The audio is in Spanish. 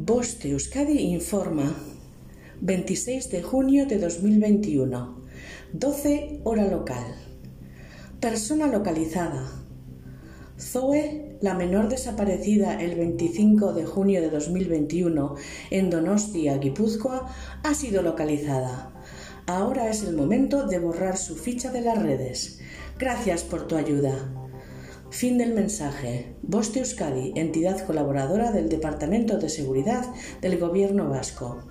Boste Euskadi informa 26 de junio de 2021 12 hora local Persona localizada Zoe, la menor desaparecida el 25 de junio de 2021 en Donostia, Guipúzcoa, ha sido localizada. Ahora es el momento de borrar su ficha de las redes. Gracias por tu ayuda. Fin del mensaje. Boste Euskadi, entidad colaboradora del Departamento de Seguridad del Gobierno Vasco.